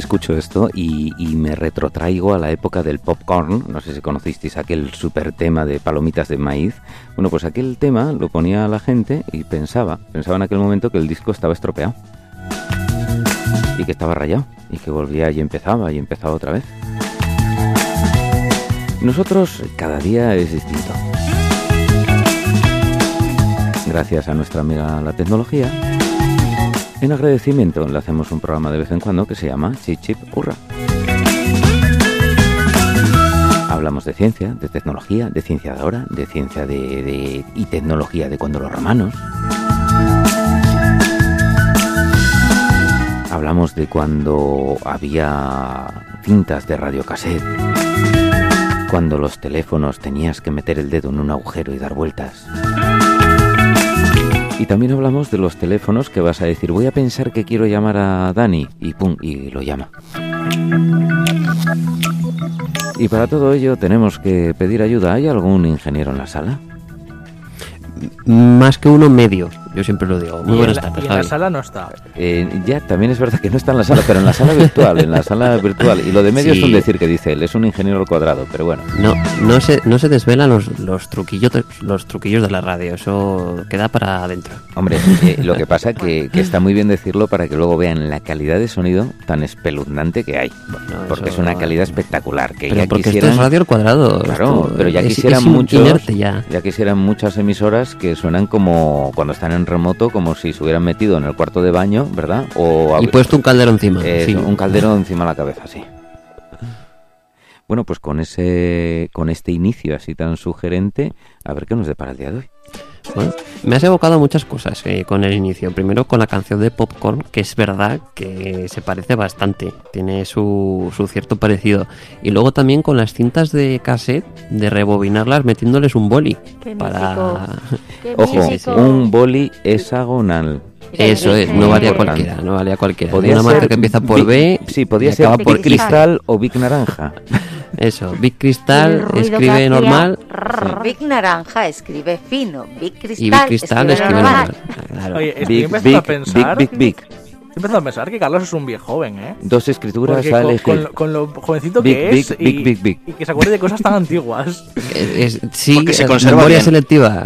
Escucho esto y, y me retrotraigo a la época del popcorn. No sé si conocisteis aquel super tema de palomitas de maíz. Bueno, pues aquel tema lo ponía la gente y pensaba, pensaba en aquel momento que el disco estaba estropeado. Y que estaba rayado. Y que volvía y empezaba y empezaba otra vez. Nosotros cada día es distinto. Gracias a nuestra amiga la tecnología, en agradecimiento le hacemos un programa de vez en cuando que se llama Chip Chip Hurra. Hablamos de ciencia, de tecnología, de ciencia de ahora, de ciencia de, y tecnología de cuando los romanos. Hablamos de cuando había cintas de radiocassette, cuando los teléfonos tenías que meter el dedo en un agujero y dar vueltas. Y también hablamos de los teléfonos que vas a decir, voy a pensar que quiero llamar a Dani y pum, y lo llama. Y para todo ello tenemos que pedir ayuda. ¿Hay algún ingeniero en la sala? Más que uno medio, yo siempre lo digo. Muy buenas tardes, y en la sala no está. Eh, ya, también es verdad que no está en la sala, pero en la sala virtual, en la sala virtual. Y lo de medio Sí. es un decir que dice él, es un ingeniero al cuadrado, pero bueno. No, no se, no se desvelan los, los truquillos los truquillos de la radio, eso queda para adentro. Hombre, eh, lo que pasa que, que está muy bien decirlo para que luego vean la calidad de sonido tan espeluznante que hay. Bueno, Porque es una calidad espectacular. Que Pero ya porque quisieran... esto es radio al cuadrado. Claro, esto pero ya es- quisieran es muchos, ya. ya quisieran muchas emisoras que suenan como cuando están en remoto, como si se hubieran metido en el cuarto de baño, ¿verdad? O Y puesto un caldero encima. eh, sí. un caldero encima de la cabeza, sí. Bueno, pues con ese, con este inicio así tan sugerente, a ver qué nos depara el día de hoy. Bueno, me has evocado muchas cosas eh, con el inicio. Primero con la canción de Popcorn, que es verdad que se parece bastante, tiene su, su cierto parecido. Y luego también con las cintas de cassette, de rebobinarlas metiéndoles un boli. Qué Para... Qué Ojo, un boli hexagonal. Eso es, no valía Importante. cualquiera, no valía cualquiera. Podía Una marca ser que empieza por B Sí, podía y ser acaba por Cristal. Cristal o Big Naranja. Eso, Big Cristal escribe normal rrr. Big naranja escribe fino, Big cristal, y Big Cristal escribe normal. Claro. Oye, estoy Big, empezando big, a pensar. big, big, big. Estoy empezando a pensar que Carlos es un viejo joven, ¿eh? Dos escrituras a con, con lo- con lo jovencito Big, que big, es y, big, big, big. y que se acuerde de cosas tan antiguas. Es- es- sí, Porque se eh, conserva memoria bien. selectiva.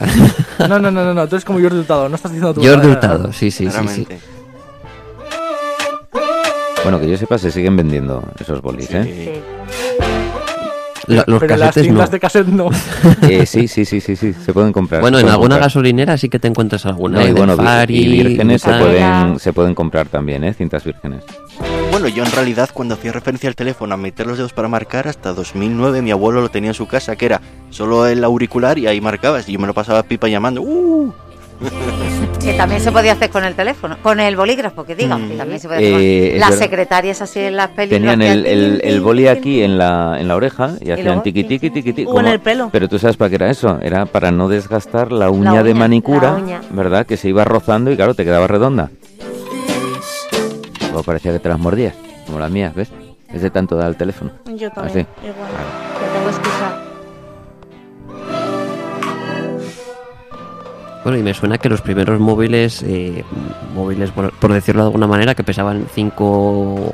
No, no, no, no, no, tú eres como Jordi Hurtado, no estás diciendo tu Jordi Hurtado, sí, sí, sí, sí. Bueno, que yo sepa, se siguen vendiendo esos bolis, ¿eh? Sí. Los Pero las cintas no. de cassette no. Eh, sí, sí, sí, sí, sí, se pueden comprar. Bueno, en alguna comprar. gasolinera sí que te encuentras alguna. No, y bueno, Fari, y vírgenes se pueden, se pueden comprar también, ¿eh? Cintas vírgenes. Bueno, yo en realidad cuando hacía referencia al teléfono a meter los dedos para marcar, hasta 2009 mi abuelo lo tenía en su casa, que era solo el auricular y ahí marcabas. Y yo me lo pasaba pipa llamando. ¡Uh! Que también se podía hacer con el teléfono, con el bolígrafo, que digan, Mm. que también se podía hacer con- Eh, Las secretarias así en las películas. Tenían el, hacían el, el boli aquí en la, en la oreja y hacían luego, tiqui tiqui tiqui tiqui. O en el pelo. Pero tú sabes para qué era eso, era para no desgastar la uña, de uña, manicura, uña. ¿verdad? Que se iba rozando y claro, te quedaba redonda. Luego parecía que te las mordías, como las mías, ¿ves? Es de tanto dar el teléfono. Yo también, Así. igual. Que tengo excusa. Bueno, y me suena que los primeros móviles, eh, móviles por, por decirlo de alguna manera, que pesaban 5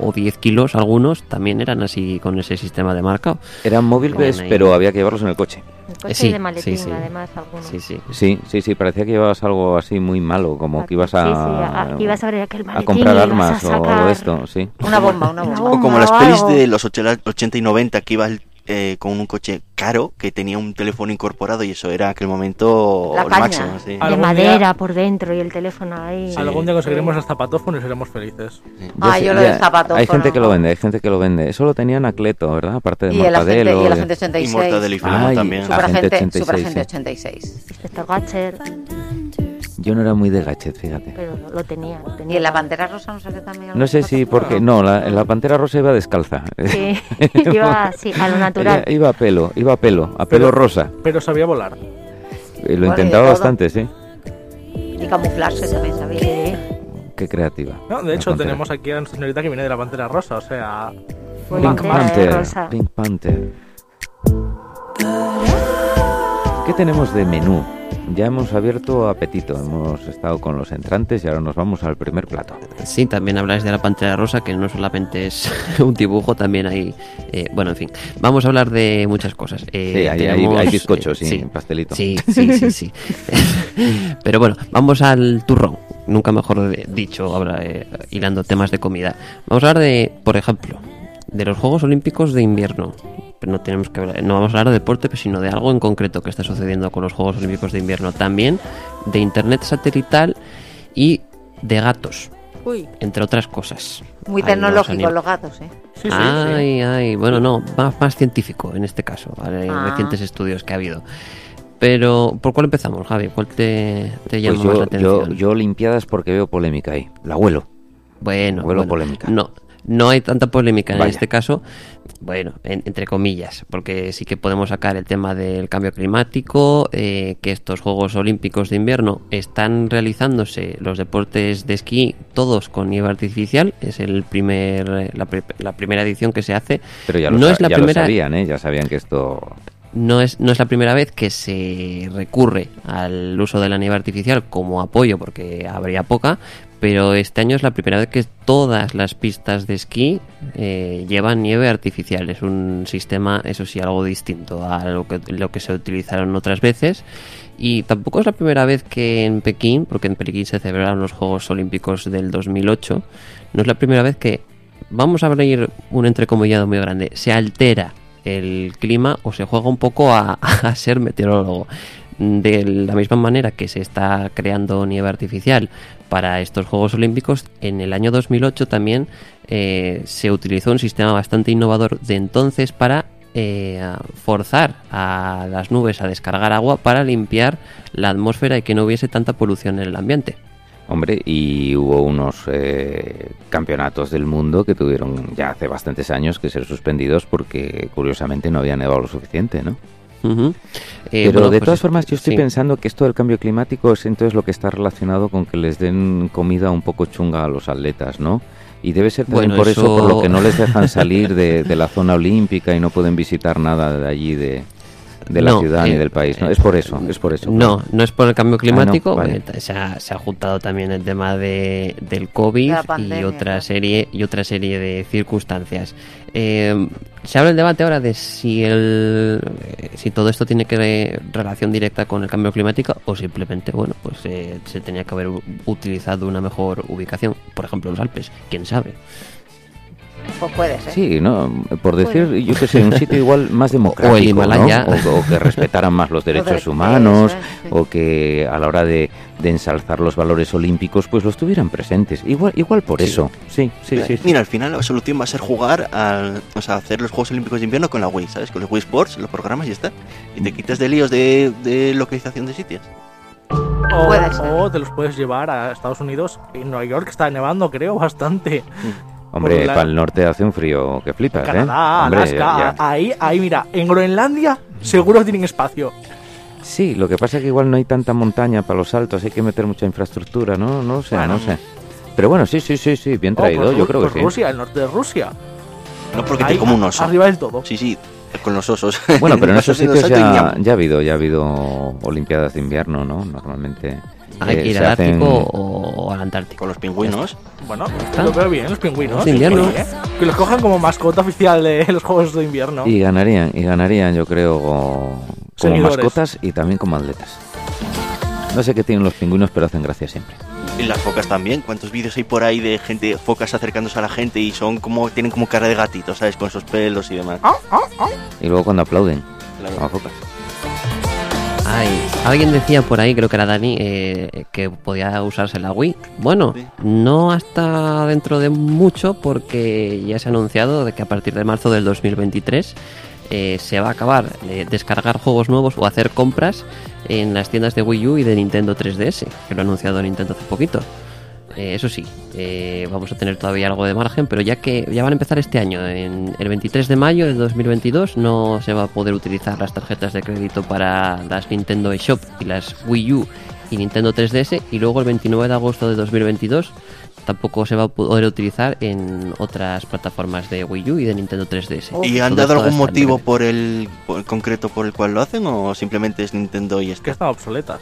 o 10 kilos algunos, también eran así con ese sistema de marcado. Eran móviles, pero había que llevarlos en el coche. El coche sí, de maletín, sí, sí. además, algunos. Sí, sí. Sí, sí, sí, parecía que llevabas algo así muy malo, como que ibas a, Sí, sí, a- ibas a abrir aquel a comprar armas a o algo de esto, sí. Una bomba, una bomba. O como las pelis de los 80 y 90 que ibas eh, con un coche caro que tenía un teléfono incorporado y eso era aquel momento La el caña. máximo. sí. De madera día- por dentro y el teléfono ahí. Algún día conseguiremos el zapatófono y seremos felices. Ah, sé- yo lo del zapatófono. Hay gente que lo vende, hay gente que lo vende. Eso lo tenía Anacleto, ¿verdad? Aparte de Y el agente, Mortadelo. y el agente 86. Y Mortadelo y Filemón Ay, también. Super- Superagente, Agente 86, Superagente sí. 86. Inspector Gatcher, Yo no era muy de gadget, fíjate. pero lo, lo tenía. lo Y tenía. en la pantera rosa no sé qué también. No sé si porque... No, la, la pantera rosa iba descalza. Sí, iba así, a lo natural. Ella iba a pelo, iba a pelo, a pelo Pero- rosa. Pero sabía volar. Eh, Lo y intentaba bastante, sí. Y camuflarse también sabía. Sí, Qué creativa. No, de La hecho, pantera. tenemos aquí a nuestra señorita que viene de la pantera rosa, o sea. Pink Panther, rosa. Pink Panther. ¿Qué tenemos de menú ya hemos abierto apetito, hemos estado con los entrantes y ahora nos vamos al primer plato. Sí, también habláis de la pantera rosa, que no solamente es un dibujo, también hay... eh, bueno, en fin, vamos a hablar de muchas cosas. Eh, Sí, hay, tenemos, hay bizcochos eh, y sí, pastelito. Sí, sí, sí, sí. Pero bueno, vamos al turrón. Nunca mejor dicho, ahora eh, hilando temas de comida. Vamos a hablar de, por ejemplo, de los Juegos Olímpicos de invierno. Pero no tenemos que hablar, no vamos a hablar de deporte, sino de algo en concreto que está sucediendo con los Juegos Olímpicos de invierno. También de internet satelital y de gatos, Uy, entre otras cosas. muy tecnológicos unir. los gatos, ¿eh? Sí, sí, sí. Ay, ay, bueno, no, más, más científico en este caso, ¿vale? Ah. recientes estudios que ha habido. Pero, ¿por cuál empezamos, Javi? ¿Cuál te, te llama Pues más yo, la atención? yo, yo limpiadas porque veo polémica ahí. La abuelo. Bueno, Huelo bueno, polémica. No, no hay tanta polémica en este caso. Bueno, en- entre comillas, porque sí que podemos sacar el tema del cambio climático, eh, que estos Juegos Olímpicos de invierno están realizándose los deportes de esquí todos con nieve artificial. Es el primer, la, la primera edición que se hace. Pero ya lo, no es la ya lo primera, sabían, ¿eh? Ya sabían que esto... no es, no es la primera vez que se recurre al uso de la nieve artificial como apoyo, porque habría poca, pero este año es la primera vez que todas las pistas de esquí eh, llevan nieve artificial. Es un sistema, eso sí, algo distinto a lo que, se utilizaron otras veces. Y tampoco es la primera vez que en Pekín, porque en Pekín se celebraron los Juegos Olímpicos del 2008, no es la primera vez que, vamos a abrir un entrecomillado muy grande, se altera el clima o se juega un poco a ser meteorólogo. De la misma manera que se está creando nieve artificial para estos Juegos Olímpicos, en el año 2008 también eh, se utilizó un sistema bastante innovador de entonces para eh, forzar a las nubes a descargar agua para limpiar la atmósfera y que no hubiese tanta polución en el ambiente. Hombre, y hubo unos eh, campeonatos del mundo que tuvieron ya hace bastantes años que ser suspendidos porque curiosamente no había nevado lo suficiente, ¿no? Eh, Pero bueno, de pues todas es- formas yo estoy sí. pensando que esto del cambio climático es entonces lo que está relacionado con que les den comida un poco chunga a los atletas, ¿no? Y debe ser también Bueno, por eso... por lo que no les dejan salir de, de la zona olímpica y no pueden visitar nada de allí de, de la No, ciudad ni eh, del país, ¿no? eh, Es por eso, es por eso. No, no es por el cambio climático. vale. eh, se, ha, se ha juntado también el tema de, del COVID De y otra serie y otra serie de circunstancias. Eh, se abre el debate ahora de si el eh, si todo esto tiene que ver relación directa con el cambio climático o simplemente bueno pues eh, se tenía que haber utilizado una mejor ubicación, por ejemplo los Alpes, quién sabe. Pues puede ser. Sí, no, por decir, yo que sé, un sitio igual más democrático, O el Himalaya. ¿no? O, o que respetaran más los derechos humanos, es, sí. o que a la hora de, de ensalzar los valores olímpicos, pues los tuvieran presentes. Igual, igual por eso. Sí, sí, sí. sí. Mira, al final la solución va a ser jugar al, o sea, hacer los Juegos Olímpicos de Invierno con la Wii, ¿sabes? Con los Wii Sports, los programas y ya está. Y te quitas de líos de, de localización de sitios. O, Puede o te los puedes llevar a Estados Unidos. En Nueva York está nevando, creo, bastante. Hombre, la- para el norte hace un frío que flipas, ¿eh? Hombre, Alaska. ya- ya. Ahí, ahí, mira. En Groenlandia seguro tienen espacio. Sí, lo que pasa es que igual no hay tanta montaña para los saltos, hay que meter mucha infraestructura, ¿no? No lo sé, Bueno. no sé. Pero bueno, sí, sí, sí, sí, bien Oh, traído, por yo creo por que sí. Rusia, el norte de Rusia. No porque Ahí, te como un oso. Arriba del todo. Sí, sí, con los osos. Bueno, pero en esos sitios ya ha habido, ya ha habido olimpiadas de invierno, ¿no? Normalmente. Hay que ir al hacen- Ártico o, o al Antártico. Con los pingüinos. Bueno, está. lo veo bien, los pingüinos. Sí, ¿eh? Que los cojan como mascota oficial de los Juegos de Invierno. Y ganarían, y ganarían, yo creo, como Seguidores. mascotas y también como atletas. No sé qué tienen los pingüinos, pero hacen gracia siempre. Y las focas también. ¿Cuántos vídeos hay por ahí de gente, focas acercándose a la gente y son como, tienen como cara de gatito, ¿sabes? Con sus pelos y demás. Ah, ah, ah. Y luego cuando aplauden, Claro. como focas. Ay, alguien decía por ahí, creo que era Dani, eh, que podía usarse la Wii. Bueno, no hasta dentro de mucho porque ya se ha anunciado de que a partir de marzo del 2023 eh, se va a acabar de descargar juegos nuevos o hacer compras en las tiendas de Wii U y de Nintendo 3DS, que lo ha anunciado Nintendo hace poquito. Eh, eso sí, eh, vamos a tener todavía algo de margen, pero ya que ya van a empezar este año, en el 23 de mayo de 2022 no se va a poder utilizar las tarjetas de crédito para las Nintendo eShop y las Wii U y Nintendo 3DS y luego el 29 de agosto de 2022 tampoco se va a poder utilizar en otras plataformas de Wii U y de Nintendo 3DS. ¿Y han dado algún motivo por el por- concreto por el cual lo hacen o simplemente es Nintendo y Que está? están obsoletas.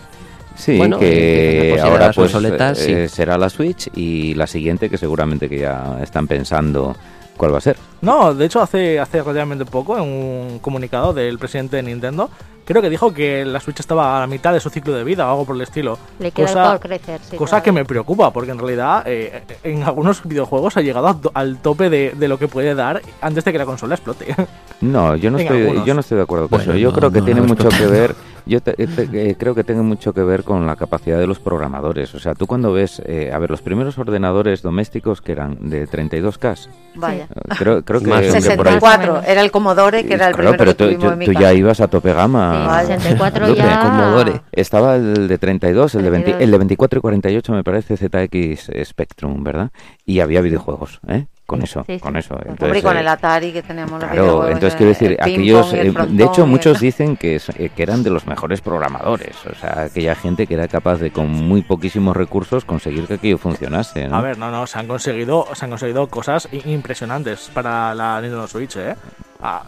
Sí, Bueno, que a ahora pues obsoletas, sí. eh, será la Switch y la siguiente que seguramente que ya están pensando cuál va a ser. No, de hecho hace, hace relativamente poco, en un comunicado del presidente de Nintendo, creo que dijo que la Switch estaba a la mitad de su ciclo de vida o algo por el estilo. Le queda Cosa- por crecer, sí. Cosa que me preocupa, porque en realidad eh, en algunos videojuegos ha llegado al tope de, de lo que puede dar antes de que la consola explote. No, yo no En estoy, algunos. yo no estoy de acuerdo con Bueno, eso. Yo no, creo que no, tiene no, mucho que ver. Yo te- te- eh, creo que tiene mucho que ver con la capacidad de los programadores. O sea, tú cuando ves, eh, a ver, los primeros ordenadores domésticos que eran de 32K, Vaya. eh, creo, creo que, Más o menos. que por ahí. 64, era el Commodore, que era el Claro, primero pero que tú, tú- en mi tú casa. ya ibas a tope gama. Sí, 64 Lupe. ya. Commodore. Estaba el de 32, el de, 20 32. el de 24 y 48 me parece ZX Spectrum, ¿verdad? Y había videojuegos, ¿eh? Con eso, Sí, sí. con eso. Hombre, y con eh, el Atari que teníamos los Claro, videojuegos, entonces eh, quiero decir, aquellos, eh, frontón de hecho el- muchos dicen que, es- eh, que eran de los mejores programadores, o sea, aquella gente que era capaz de con muy poquísimos recursos conseguir que aquello funcionase, ¿no? A ver, no, no, se han conseguido, se han conseguido cosas impresionantes para la Nintendo Switch, ¿eh? Ah,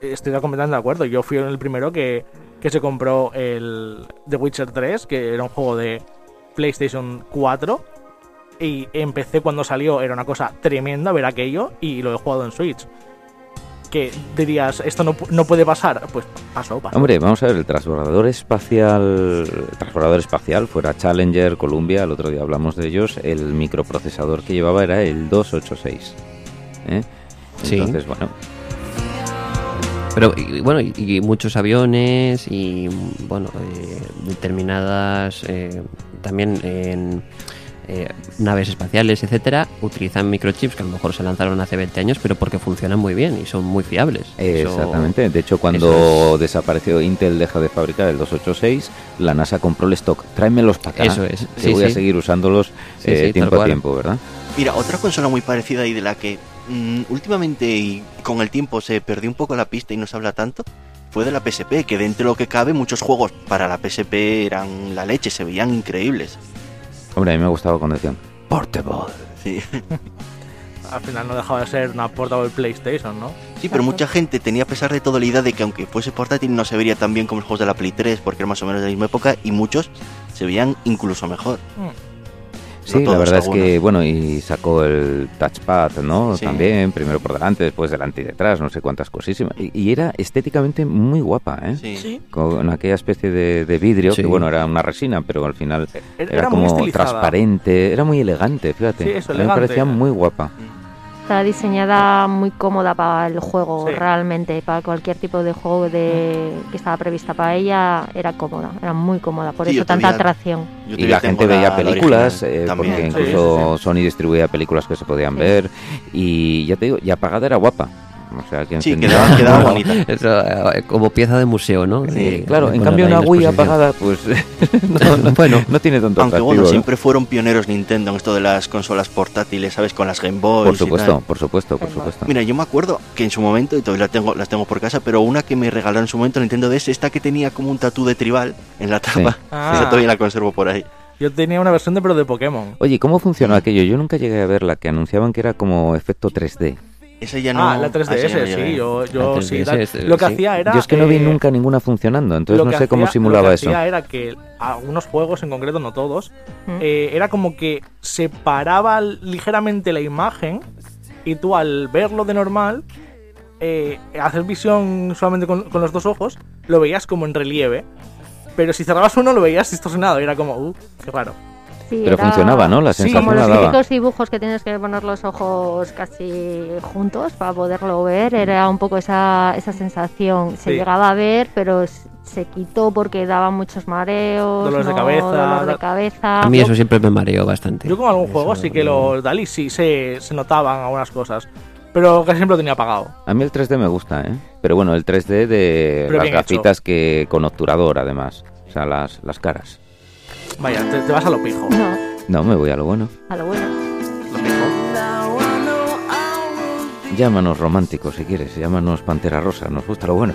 estoy completamente de acuerdo. Yo fui el primero que, que se compró el The Witcher 3, que era un juego de PlayStation 4. Y empecé cuando salió, era una cosa tremenda ver aquello y lo he jugado en Switch. Que dirías, esto no, no puede pasar. Pues pasó, pasó. Hombre, vamos a ver, el transbordador espacial, el transbordador espacial fuera Challenger, Columbia, el otro día hablamos de ellos, el microprocesador que llevaba era el 286. ¿eh? Sí. Entonces, bueno, Pero y, bueno, y, y muchos aviones y bueno, eh, determinadas eh, también en eh, naves espaciales, etcétera, utilizan microchips que a lo mejor se lanzaron hace 20 años, pero porque funcionan muy bien y son muy fiables. Eso- Exactamente. De hecho, cuando desapareció Intel, deja de fabricar el 286, la NASA compró el stock. Tráemelos para acá. Eso es. Que Sí, voy a seguir usándolos Sí, eh, tiempo a cual. tiempo, ¿verdad? Mira, otra consola muy parecida y de la que mm, últimamente y con el tiempo se perdió un poco la pista y no se habla tanto, fue de la PSP, que dentro de lo que cabe muchos juegos para la PSP eran la leche, se veían increíbles. Hombre, a mí me gustaba cuando decían Portable. Sí, Al final no dejaba de ser una portable PlayStation, ¿no? sí pero mucha gente tenía a pesar de todo la idea de que aunque fuese portátil no se vería tan bien como los juegos de la Play 3, porque era más o menos de la misma época, y muchos se veían incluso mejor. Sí, No la verdad es que, bueno, y sacó el touchpad, ¿no? Sí. También, primero por delante, después delante y detrás, no sé cuántas cosísimas. Y, y era estéticamente muy guapa, ¿eh? Sí. Con aquella especie de, de vidrio, Sí. que bueno, era una resina, pero al final Era, como transparente, era muy elegante, fíjate. Sí, eso, A mí me parecía muy guapa. Está diseñada muy cómoda para el juego, Sí. realmente. Para cualquier tipo de juego de que estaba prevista para ella, era cómoda, era muy cómoda. Por Sí, eso tanta atracción. Y la gente veía la películas, original eh, también. porque Sí, incluso Sony distribuía películas que se podían ver. Y ya te digo, y apagada era guapa. O sea, que Sí, quedaba, bonita. Eso, eh, como pieza de museo, ¿no? Sí, claro, en cambio una Wii apagada, pues no, no- Bueno. no tiene tanto Aunque atractivo, bueno, ¿no? siempre fueron pioneros Nintendo en esto de las consolas portátiles, ¿sabes? Con las Game Boy. Por supuesto, por supuesto, por supuesto. Mira, yo me acuerdo que en su momento, y todavía las tengo, las tengo por casa, pero una que me regalaron en su momento Nintendo DS, esta que tenía como un tatú de tribal en la tapa. Ah. Esa todavía la conservo por ahí. Yo tenía una versión de pero de Pokémon. Oye, ¿cómo funcionó aquello? Yo nunca llegué a ver la que anunciaban que era como efecto 3D. Esa ya no. ah, la ah, esa ya 3DS, no llegué. sí, yo, yo La sí. 3DS, tal. este, lo que sí. hacía era. Yo es que no vi eh, nunca ninguna funcionando, entonces no sé cómo hacía- simulaba lo que eso. hacía era que algunos juegos en concreto, no todos, Mm. eh, era como que separaba ligeramente la imagen y tú al verlo de normal, eh, hacer visión solamente con, con los dos ojos, lo veías como en relieve. Pero si cerrabas uno lo veías distorsionado y era como, uh, qué raro. Sí, Pero era- funcionaba, ¿no? La Sí, sensación Como la los daba. típicos dibujos que tienes que poner los ojos casi juntos para poderlo ver, era un poco esa, esa sensación. Se Sí. llegaba a ver, pero se quitó porque daba muchos mareos, Dolores de cabeza, dolor de cabeza. A mí eso siempre me mareó bastante. Yo con algún Eso juego sí que los Dali sí se, se notaban algunas cosas. Pero casi siempre lo tenía apagado. A mí el 3D me gusta, ¿eh? Pero bueno, el 3D de Pero las hecho. gafitas que con obturador, además. O sea, las, las caras. Vaya, te, te vas a lo pijo. No, No, me voy a lo bueno. a lo bueno. Lo pijo. Llámanos románticos si quieres, llámanos Pantera Rosa, nos gusta lo bueno.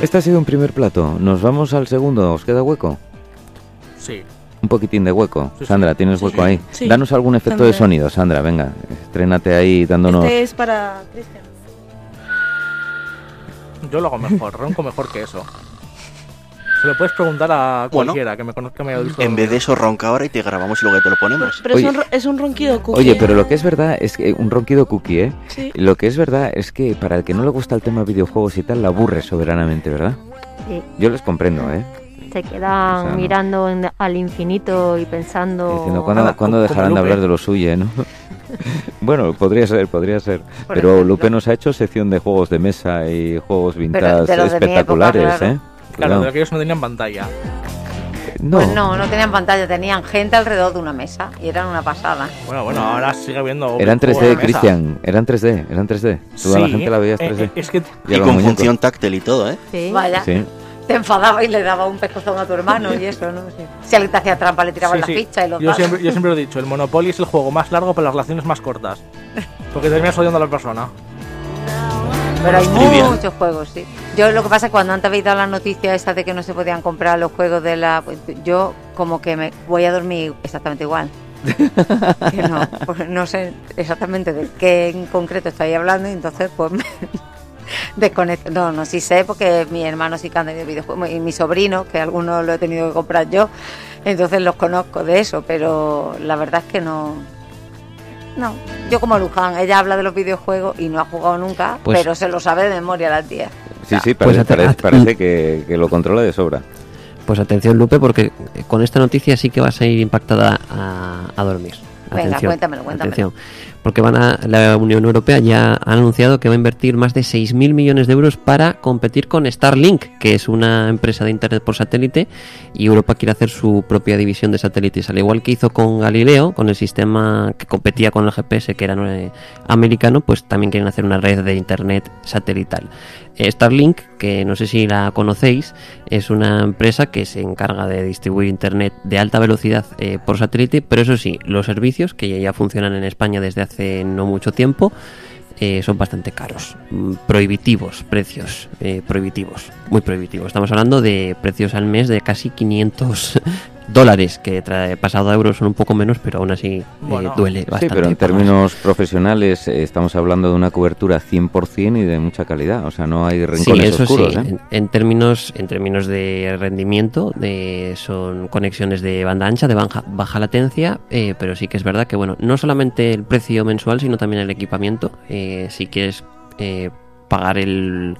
Este ha sido un primer plato. Nos vamos al segundo. ¿Os queda hueco? Sí. Un poquitín de hueco. Sí, sí. Sandra, ¿tienes hueco ahí? Sí. Danos algún efecto de sonido, Sandra. Venga, estrénate ahí dándonos. Este es para Cristian. yo lo hago mejor, ronco mejor que eso. Se lo puedes preguntar a Bueno. cualquiera que me conozca me haya visto. En vez de eso, ronca ahora y te grabamos y luego te lo ponemos. Pero es Oye. un, ro- es un ronquido cookie. Oye, pero lo que es verdad es que un ronquido cookie, ¿eh? Sí. Lo que es verdad es que para el que no le gusta el tema videojuegos y tal, la aburre soberanamente, ¿verdad? Sí, Yo les comprendo, ¿eh? se quedan O sea, no. mirando en- al infinito y pensando. Diciendo, ¿cuándo, Nada, ¿cuándo como dejarán de hablar de lo suyo, no? bueno, podría ser, podría ser. Por Pero ejemplo. Lupe nos ha hecho sección de juegos de mesa y juegos vintage de de mi espectaculares, época, claro. ¿eh? Claro, de aquellos que no tenían pantalla. No, Pues no, no tenían pantalla, tenían gente alrededor de una mesa y eran una pasada. Bueno, bueno, ahora sigue habiendo. eran juegos 3D, de mesa. Cristian, eran 3D, eran 3D. Tú a la Sí, gente la veías eh, 3D. eh, es que Y Y con muñecos. función táctil y todo, ¿eh? Sí. Vaya, Sí. te enfadaba y le daba un pescozón a tu hermano y eso, ¿no? Sí. Si alguien te hacía trampa, le tiraban Sí, la sí. ficha y los yo siempre, yo siempre lo he dicho, el Monopoly es el juego más largo para las relaciones más cortas. Porque terminas odiando a la persona. Pero hay muchos juegos, sí. Yo lo que pasa es que cuando antes habéis dado la noticia esa de que no se podían comprar los juegos de la... pues, yo como que me voy a dormir exactamente igual. Que no, pues no sé exactamente de qué en concreto estáis hablando y entonces pues me desconecto. No, no, sí sé porque mi hermano sí que anda de videojuegos y mi sobrino, que algunos lo he tenido que comprar yo, entonces los conozco de eso, pero la verdad es que no... No, yo como Luján, ella habla de los videojuegos y no ha jugado nunca, Pues- pero se lo sabe de memoria la tía. Sí, sí, Pues parece, parece, parece que, que lo controla de sobra. Pues atención, Lupe, porque con esta noticia sí que vas a ir impactada a, a dormir. Venga, Atención, cuéntamelo, cuéntamelo. atención. Porque van a, la Unión Europea ya ha anunciado que va a invertir más de 6.000 millones de euros para competir con Starlink, que es una empresa de Internet por satélite, y Europa quiere hacer su propia división de satélites, al igual que hizo con Galileo, con el sistema que competía con el GPS, que era eh, americano, pues también quieren hacer una red de Internet satelital. Eh, Starlink, que no sé si la conocéis, es una empresa que se encarga de distribuir Internet de alta velocidad eh, por satélite, pero eso sí, los servicios, que ya funcionan en España desde hace no mucho tiempo, eh, son bastante caros, Mm, prohibitivos, precios eh, prohibitivos, muy prohibitivos. Estamos hablando de precios al mes de casi 500 dólares, que tra- pasado a euros son un poco menos, pero aún así eh, duele Sí, bastante. pero en términos profesionales eh, estamos hablando de una cobertura 100% y de mucha calidad. O sea, no hay Sí, rincones eso oscuros. sí. ¿eh? En, en términos, en términos de rendimiento, de, son conexiones de banda ancha, de baja, baja latencia, eh, pero sí que es verdad que, bueno, no solamente el precio mensual, sino también el equipamiento. Eh, si quieres eh, pagar el,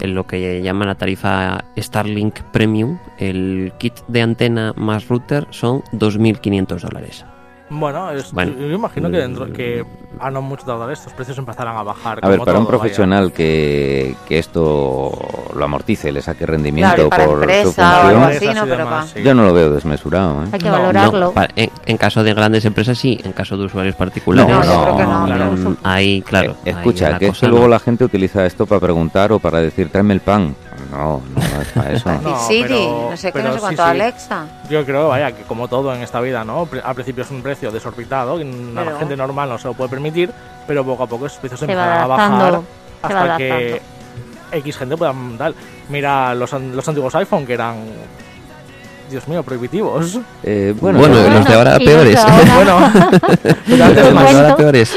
el- lo que llaman la tarifa Starlink Premium, el kit de antena más router son 2.500 dólares. Bueno, es- Bueno. yo imagino que dentro que a no mucho tardar estos precios empezarán a bajar. A ver, para un todo, profesional que, que esto lo amortice, le saque rendimiento Claro, y para por su empresa función, así, Empresas no, y pero demás, pa- sí. yo no lo veo desmesurado. ¿eh? Hay que No, valorarlo. No, para- en, en caso de grandes empresas sí, en caso de usuarios particulares. No, yo creo que no, claro. Mm, Ahí, claro. Eh, Escucha, que es cosa que luego no. la gente utiliza esto para preguntar o para decir, tráeme el pan. No, no es para eso. No, Siri, pero- no sé qué, no sé sí, cuánto, sí. Alexa. Yo creo, vaya, que como todo en esta vida, ¿no? Al principio es un precio desorbitado, que la Pero- gente normal no se lo puede permitir, pero poco a poco esos precios Se va empezarán a bajar hasta que X gente pueda dar. Mira los, an- los antiguos iPhone que eran, Dios mío, prohibitivos. Eh, bueno, Bueno, no, los de ahora peores. ahora- bueno, Los de ahora peores.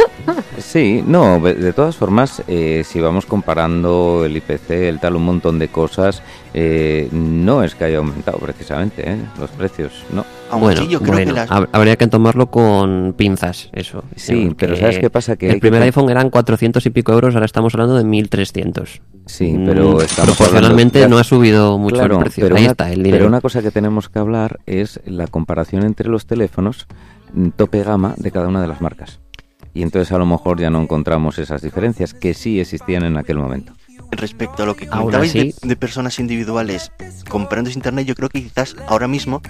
Sí, no, de todas formas, eh, si vamos comparando el IPC, el tal, un montón de cosas, eh, no es que haya aumentado precisamente ¿eh? los precios, no. Aún Bueno, yo creo bueno, que las... hab- habría que tomarlo con pinzas, eso. Sí, pero ¿sabes qué pasa? Que el primer iPhone eran 400 y pico euros, ahora estamos hablando de 1300. Sí, Mm, pero estamos proporcionalmente hablando- no ha subido mucho Claro, el precio. pero Ahí una- está el Pero una cosa que tenemos que hablar es la comparación entre los teléfonos mm, tope gama de cada una de las marcas. Y entonces a lo mejor ya no encontramos esas diferencias que sí existían en aquel momento. Respecto a lo que comentabais de, así- de personas individuales comprando internet, yo creo que quizás ahora mismo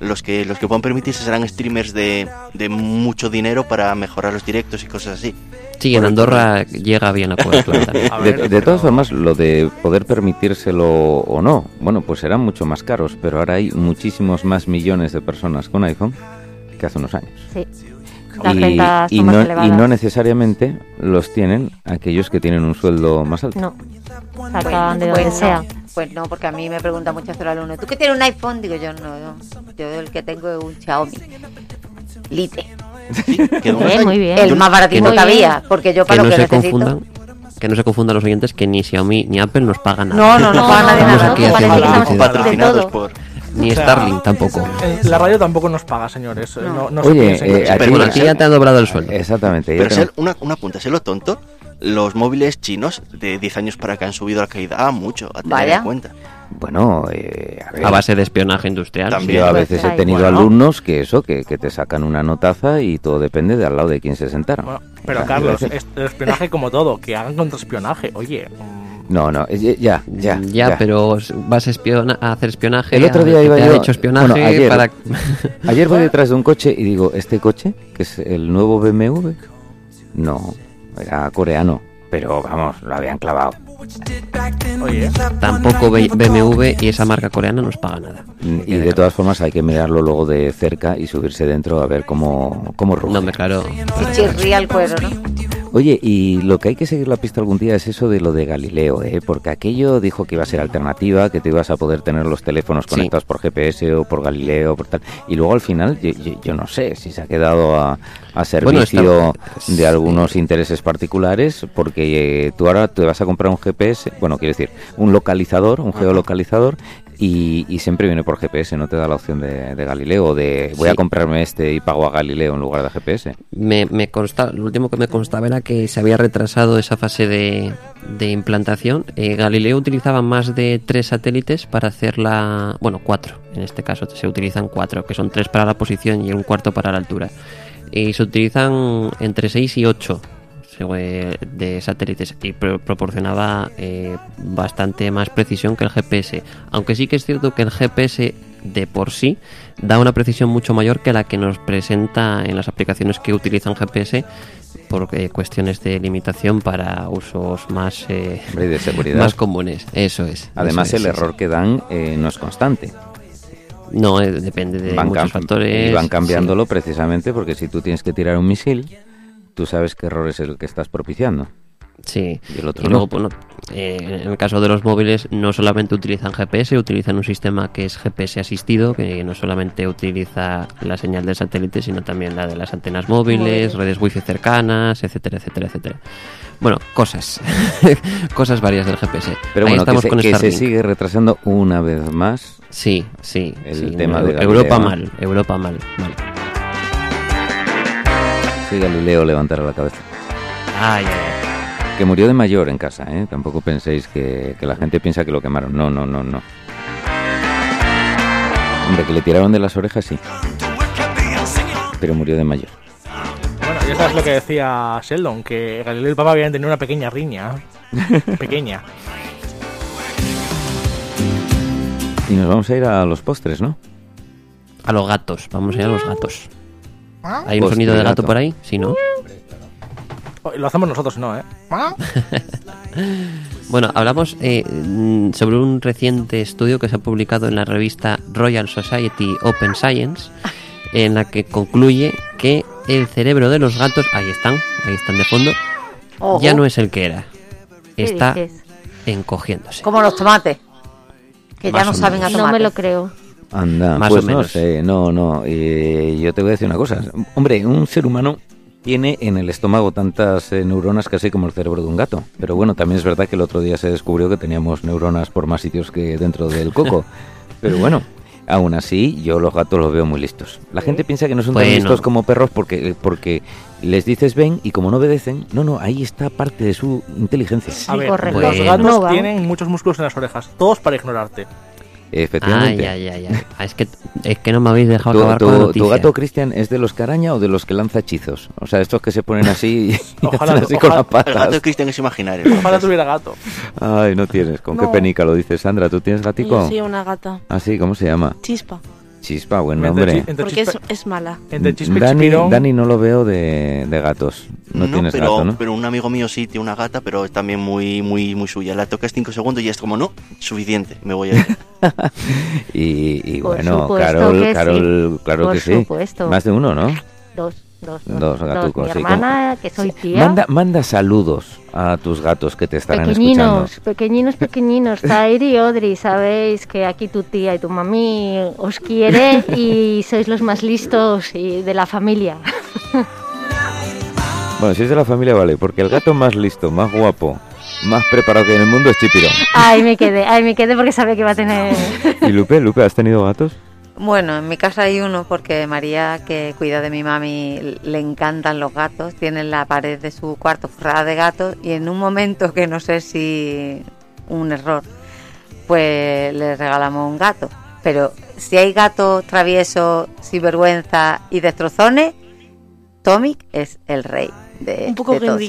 los que los que puedan permitirse serán streamers de, de mucho dinero para mejorar los directos y cosas así. Sí, en Andorra llega bien a poder. A De, ver, de todas formas, lo de poder permitírselo o no, bueno, pues serán mucho más caros, pero ahora hay muchísimos más millones de personas con iPhone que hace unos años. Sí. Y, no, y no necesariamente los tienen aquellos que tienen un sueldo más alto. No. Sacan de donde pues sea. No, pues no, porque a mí me pregunta muchas veces el alumno, ¿tú qué tienes un iPhone? Digo yo, no, no. Yo el que tengo es un Xiaomi. Lite. Sí, que no- Bien, muy bien. El más baratito Que que, no- había, porque yo que para lo que necesito. confundan que no se confundan los oyentes que ni Xiaomi ni Apple nos pagan nada. No, no, no No, paga nadie no, Estamos nada. aquí haciendo que publicidad. estamos Patrocinados por... Ni O sea, Starlink tampoco. En la radio tampoco nos paga, señores. No. No, no se Oye, que- eh, aquí- Bueno, aquí ya te han doblado el sueldo. Exactamente. Pero tengo- sé- una, una punta, sé lo tonto. Los móviles chinos de 10 años para acá han subido la calidad mucho, a tener Vaya. en cuenta. Bueno, eh, a ver. A base de espionaje industrial. También. Yo a Pues veces he ahí, tenido bueno. alumnos que eso, que, que te sacan una notaza y todo depende de al lado de quién se sentaron. Bueno, pero O sea, Carlos, es- el espionaje como todo, que hagan contraespionaje. Oye, mm, No, no, eh, ya, ya. Ya, pero vas a, espiona- a hacer espionaje. El otro a- día que iba yo- hecho espionaje bueno, ayer- para. Ayer voy detrás de un coche y digo, ¿este coche? ¿Que es el nuevo BMW? No, era coreano, pero vamos, lo habían clavado. oye, Tampoco BMW y esa marca coreana nos paga nada. Y de todas formas hay que mirarlo luego de cerca y subirse dentro a ver cómo, cómo ruge. No, hombre, claro. Y chirría el cuero, ¿no? Oye, y lo que hay que seguir la pista algún día es eso de lo de Galileo, ¿eh? Porque aquello dijo que iba a ser alternativa, que te ibas a poder tener los teléfonos Sí. conectados por GPS o por Galileo, por tal. Y luego al final, yo, yo- yo no sé si se ha quedado a, a servicio está- de algunos intereses particulares, porque eh, tú ahora te vas a comprar un GPS, bueno, quiero decir, un localizador, un geolocalizador, y, y siempre viene por GPS, no te da la opción de, de Galileo, o de voy a comprarme este y pago a Galileo en lugar de GPS. Me, me consta, lo último que me constaba era que se había retrasado esa fase de, de implantación. Eh, Galileo utilizaba más de tres satélites para hacer la. Bueno, cuatro. En este caso se utilizan cuatro, que son tres para la posición y un cuarto para la altura. Y se utilizan entre seis y ocho de satélites y pro- proporcionaba eh, bastante más precisión que el GPS. Aunque sí que es cierto que el GPS de por sí da una precisión mucho mayor que la que nos presenta en las aplicaciones que utilizan GPS por eh, cuestiones de limitación para usos más, eh, Hombre, de seguridad. más comunes. Eso es. Además, eso es, el error que dan eh, no es constante. No, eh, depende de van, muchos factores. y van sí. cambiándolo precisamente porque si tú tienes que tirar un misil, tú sabes qué error es el que estás propiciando. Sí. Y el otro Y luego, no. bueno, eh, en el caso de los móviles, no solamente utilizan GPS, utilizan un sistema que es GPS asistido, que no solamente utiliza la señal del satélite, sino también la de las antenas móviles, redes wifi cercanas, etcétera, etcétera, etcétera. Bueno, cosas. cosas varias del GPS. Pero Ahí bueno, que, estamos se, con que se sigue retrasando una vez más. Sí, sí. el sí, tema Eu- de Europa ¿no? mal, Europa mal, mal. Si Galileo levantara la cabeza. Ay. Que murió de mayor en casa, ¿eh? Tampoco penséis que, que la gente piensa que lo quemaron. No, no, no, no. Hombre, que le tiraron de las orejas, sí. Pero murió de mayor. bueno, y eso es lo que decía Sheldon, que Galileo y el Papa habían tenido una pequeña riña. pequeña. Y nos vamos a ir a los postres, ¿no? A los gatos, vamos a ir a los gatos. ¿Hay un Postre sonido de gato gato. por ahí? Sí, ¿no? Oh, Lo hacemos nosotros, ¿no? ¿eh? Bueno, hablamos eh, mm, sobre un reciente estudio que se ha publicado en la revista Royal Society Open Science, en la que concluye que el cerebro de los gatos, ahí están, ahí están de fondo, Ojo, ya no es el que era. ¿Qué Está encogiéndose. Como los tomates. Que ya no saben a menos. tomate. No me lo creo. Anda, Más pues o no menos. sé, no, no. eh, yo te voy a decir una cosa. Hombre, un ser humano tiene en el estómago tantas eh, neuronas casi como el cerebro de un gato. Pero bueno, también es verdad que el otro día se descubrió que teníamos neuronas por más sitios que dentro del coco. Pero bueno, aún así, yo los gatos los veo muy listos. La gente piensa que no son tan listos como perros porque, porque les dices ven y como no obedecen, no, no, ahí está parte de su inteligencia. A ver, correcto. los gatos No tienen muchos músculos en las orejas, todos para ignorarte. Ay, Efectivamente. ay, ay, ay. Ah, Es que, es que no me habéis dejado ¿Tu, acabar tu- con la tu gato, Cristian, es de los que araña o de los que lanza hechizos? O sea, estos que se ponen así y Ojalá- así con ojalá- las El gato patas. de Cristian es imaginario. Ojalá tuviera gato. Ay, no tienes. ¿Con qué No. penica lo dices, Sandra? ¿Tú tienes gatico? Yo soy una gata. Ah, sí, ¿cómo se llama? Chispa. Chispa, buen nombre. entre Porque es, es mala. entre chispa y Dani, chipirón, Dani no lo veo de, de gatos. No, tienes pero, gato, ¿no? pero un amigo mío sí tiene una gata, pero también muy, muy, muy suya. La tocas cinco segundos y es como, no, suficiente, me voy a ir. Y, y Por bueno, supuesto Carol, que sí. Carol, claro Por que sí. supuesto. Más de uno, ¿no? Dos, dos, dos. Dos gatucos, Mi sí, hermana, que soy tía. Manda, manda saludos a tus gatos que te estarán Pequeñinos, escuchando. pequeñinos, pequeñinos. Zaire y Audrey, sabéis que aquí tu tía y tu mami os quiere y sois los más listos y de la familia. Bueno, si es de la familia, vale, porque el gato más listo, más guapo, más preparado que en el mundo es Chipirón. Ahí me quedé, ahí me quedé porque sabía que iba a tener... ¿Y Lupe? Lupe, ¿has tenido gatos? Bueno, en mi casa hay uno porque María, que cuida de mi mami, le encantan los gatos. Tiene la pared de su cuarto forrada de gatos y en un momento que no sé si un error, pues le regalamos un gato. Pero si hay gatos traviesos, sinvergüenza y destrozones, Tomic es el rey de Un poco de todos.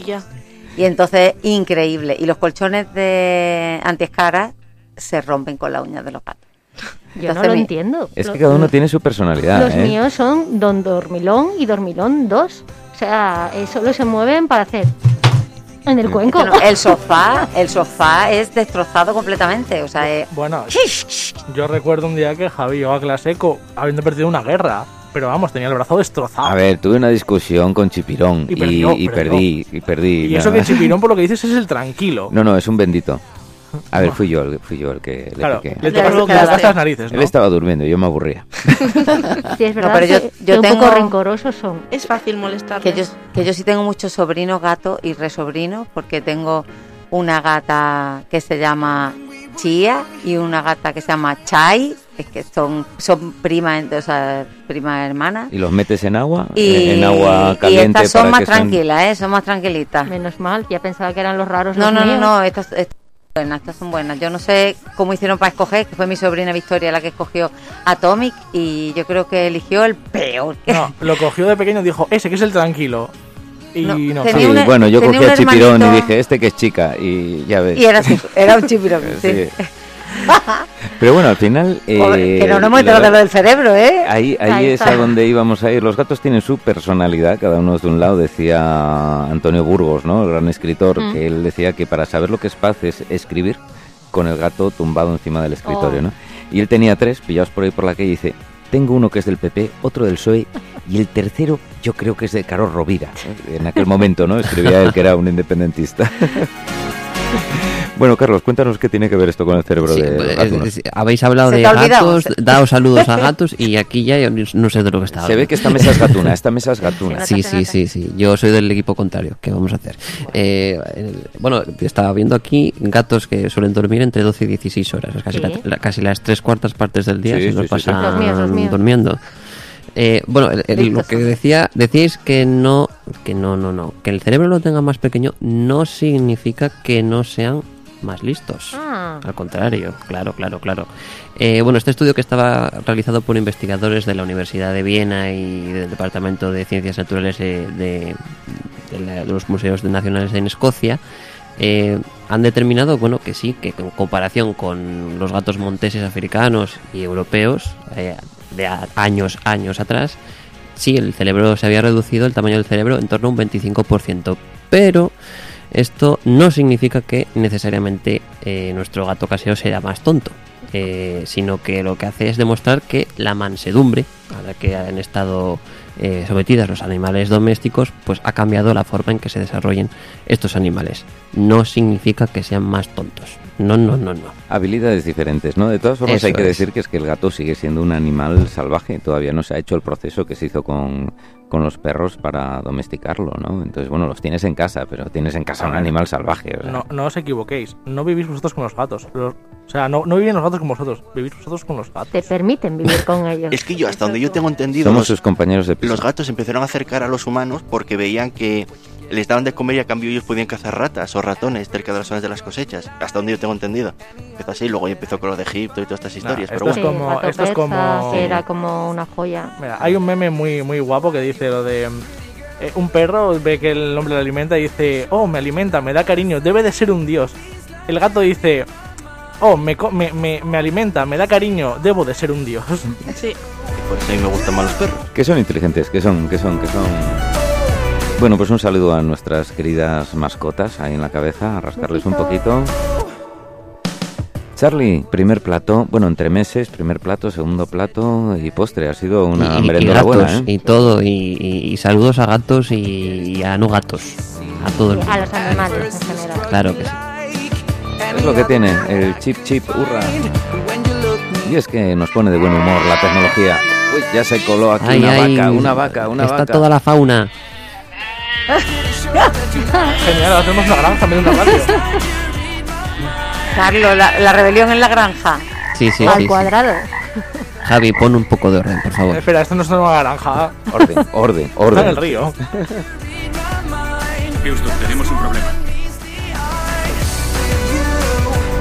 Y entonces, increíble. Y los colchones de antiescaras se rompen con las uñas de los gatos. Yo no lo mi- entiendo. Es Lo- que cada uno tiene su personalidad, Los ¿eh? míos son Don Dormilón y Dormilón 2. O sea, eh, solo se mueven para hacer en el cuenco. El sofá, el sofá es destrozado completamente. O sea, eh, Bueno, yo recuerdo un día que Javi llegó a clase co- habiendo perdido una guerra. Pero vamos, tenía el brazo destrozado. A ver, tuve una discusión con Chipirón Y y, perdió, y perdió. perdí, y perdí. y eso que Chipirón, por lo que dices, es el tranquilo. No, no, es un bendito. A ver, fui yo, el- fui yo el que le claro, piqué. le lo le tocaste las narices, ¿no? Él estaba durmiendo, yo me aburría. Sí, es verdad pero yo- que, yo que un poco tengo- rencorosos son. Es fácil molestar. que yo, que yo sí tengo muchos sobrinos gatos y resobrinos, porque tengo una gata que se llama Chía y una gata que se llama Chai, es que son, son primas, o sea, primas hermanas. ¿Y los metes en agua? Y, en agua y caliente estas son para más que son- tranquilas, ¿eh? Son más tranquilitas. Menos mal, ya pensaba que eran los raros No, los no, no, míos. no, estas, buenas, estas son buenas. Yo no sé cómo hicieron para escoger, que fue mi sobrina Victoria la que escogió Atomic y yo creo que eligió el peor. No, lo cogió de pequeño y dijo, ese que es el tranquilo. Y No, no, tenía Sí, una- bueno, yo cogí un a Chipirón hermanito- y dije, este que es chica, y ya ves. Y era, un chipirón, Sí. sí. Pero bueno, al final... Eh, que no nos hemos enterado de lo del cerebro, ¿eh? Ahí, ahí Ahí es está. a donde íbamos a ir. Los gatos tienen su personalidad, cada uno es de un lado, decía Antonio Burgos, ¿no? el gran escritor, Mm. que él decía que para saber lo que es paz es escribir con el gato tumbado encima del escritorio. Oh. ¿no? Y él tenía tres, pillados por ahí por la calle, y dice, tengo uno que es del PP, otro del PSOE y el tercero yo creo que es de Carlos Rovira. En aquel momento, ¿no? Escribía él que era un independentista. Bueno, Carlos, cuéntanos qué tiene que ver esto con el cerebro Sí, de los eh, gatunos. es- habéis hablado de gatos, daos saludos a gatos y aquí ya yo no sé de lo que está Se ve que esta mesa es gatuna, esta mesa es gatuna. Sí, sí, sí, sí. Yo soy del equipo contrario. ¿Qué vamos a hacer? Eh, el- bueno, estaba viendo aquí gatos que suelen dormir entre 12 y 16 horas. Es casi, Sí. la- la- casi las tres cuartas partes del día Sí, se sí, los sí, sí. pasan Los míos, los míos. durmiendo. Eh, bueno, el- el- lo que decía, decíais que no, que no, no, no, que el cerebro lo tenga más pequeño no significa que no sean más listos. Ah, Al contrario, claro, claro, claro. Eh, bueno, este estudio que estaba realizado por investigadores de la Universidad de Viena y del Departamento de Ciencias Naturales de, de la- de los Museos Nacionales en Escocia eh, han determinado, bueno, que sí, que en comparación con los gatos monteses africanos y europeos eh, de a- años, años atrás, sí, el cerebro se había reducido, el tamaño del cerebro, en torno a un 25%, pero esto no significa que necesariamente eh, nuestro gato casero sea más tonto, eh, sino que lo que hace es demostrar que la mansedumbre a la que han estado eh, sometidas los animales domésticos, pues ha cambiado la forma en que se desarrollen estos animales. No significa que sean más tontos. No, no, no, no. Habilidades diferentes, ¿no? De todas formas Eso hay que es. decir que es que el gato sigue siendo un animal salvaje, todavía no se ha hecho el proceso que se hizo con, con los perros para domesticarlo, ¿no? Entonces, bueno, los tienes en casa, pero tienes en casa un animal salvaje. o sea. No, no os equivoquéis, no vivís vosotros con los gatos. Los- o sea, no, no viven los gatos con vosotros, vivís vosotros con los gatos. te permiten vivir con ellos. Es que yo, hasta donde yo tengo entendido, Somos los, sus compañeros de piso. los gatos empezaron a acercar a los humanos porque veían que les daban de comer y a cambio ellos podían cazar ratas o ratones cerca de las zonas de las cosechas. Hasta donde yo tengo entendido. Empezó así, luego ya empezó con lo de Egipto y todas estas historias. esto pero es bueno, Sí, como- gato esto es como- que era como una joya. Mira, hay un meme muy, muy guapo que dice lo de... eh, un perro ve que el hombre le alimenta y dice, oh, me alimenta, me da cariño, debe de ser un dios. El gato dice, oh, me, co- me, me, me alimenta, me da cariño, debo de ser un dios. Sí. por eso a mí me gustan más los perros. Que son inteligentes, que son, que son, que son. Bueno, pues un saludo a nuestras queridas mascotas ahí en la cabeza, a rascarles un poquito. Charlie, primer plato, bueno, entre meses, primer plato, segundo plato y postre. Ha sido una y, y merendora gatos, buena, ¿eh? y todo, y, y- y saludos a gatos y, y a no gatos. A todo el mundo. A los animales en general. Claro que sí. Es lo que tiene, el chip chip, hurra. Y es que nos pone de buen humor la tecnología. Uy, ya se coló aquí Ay, una ay, vaca, una vaca, una está vaca. toda la fauna. Genial, ahora tenemos una granja una radio. Carlos, la, la rebelión en la granja. Sí, sí, al sí, sí. cuadrado. Javi, pon un poco de orden, por favor. Espera, esto no es una granja. Orden, orden, Está en el orden. río. Houston, tenemos un problema.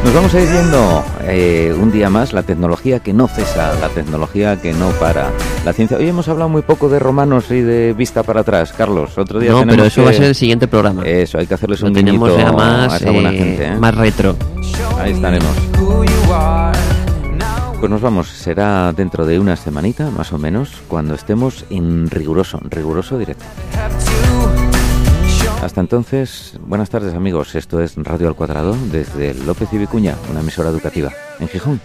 Nos vamos a ir viendo eh, un día más la tecnología que no cesa, la tecnología que no para. La ciencia. Hoy hemos hablado muy poco de romanos y de vista para atrás, Carlos. Otro día No, tenemos pero eso que- va a ser el siguiente programa. Eso, hay que hacerles Lo un tenemos ya más, a esa buena eh, gente. ¿eh? más retro. Ahí estaremos. Pues nos vamos, será dentro de una semanita, más o menos, cuando estemos en riguroso, riguroso directo. Hasta entonces, buenas tardes amigos, esto es Radio al Cuadrado desde López y Vicuña, una emisora educativa en Gijón.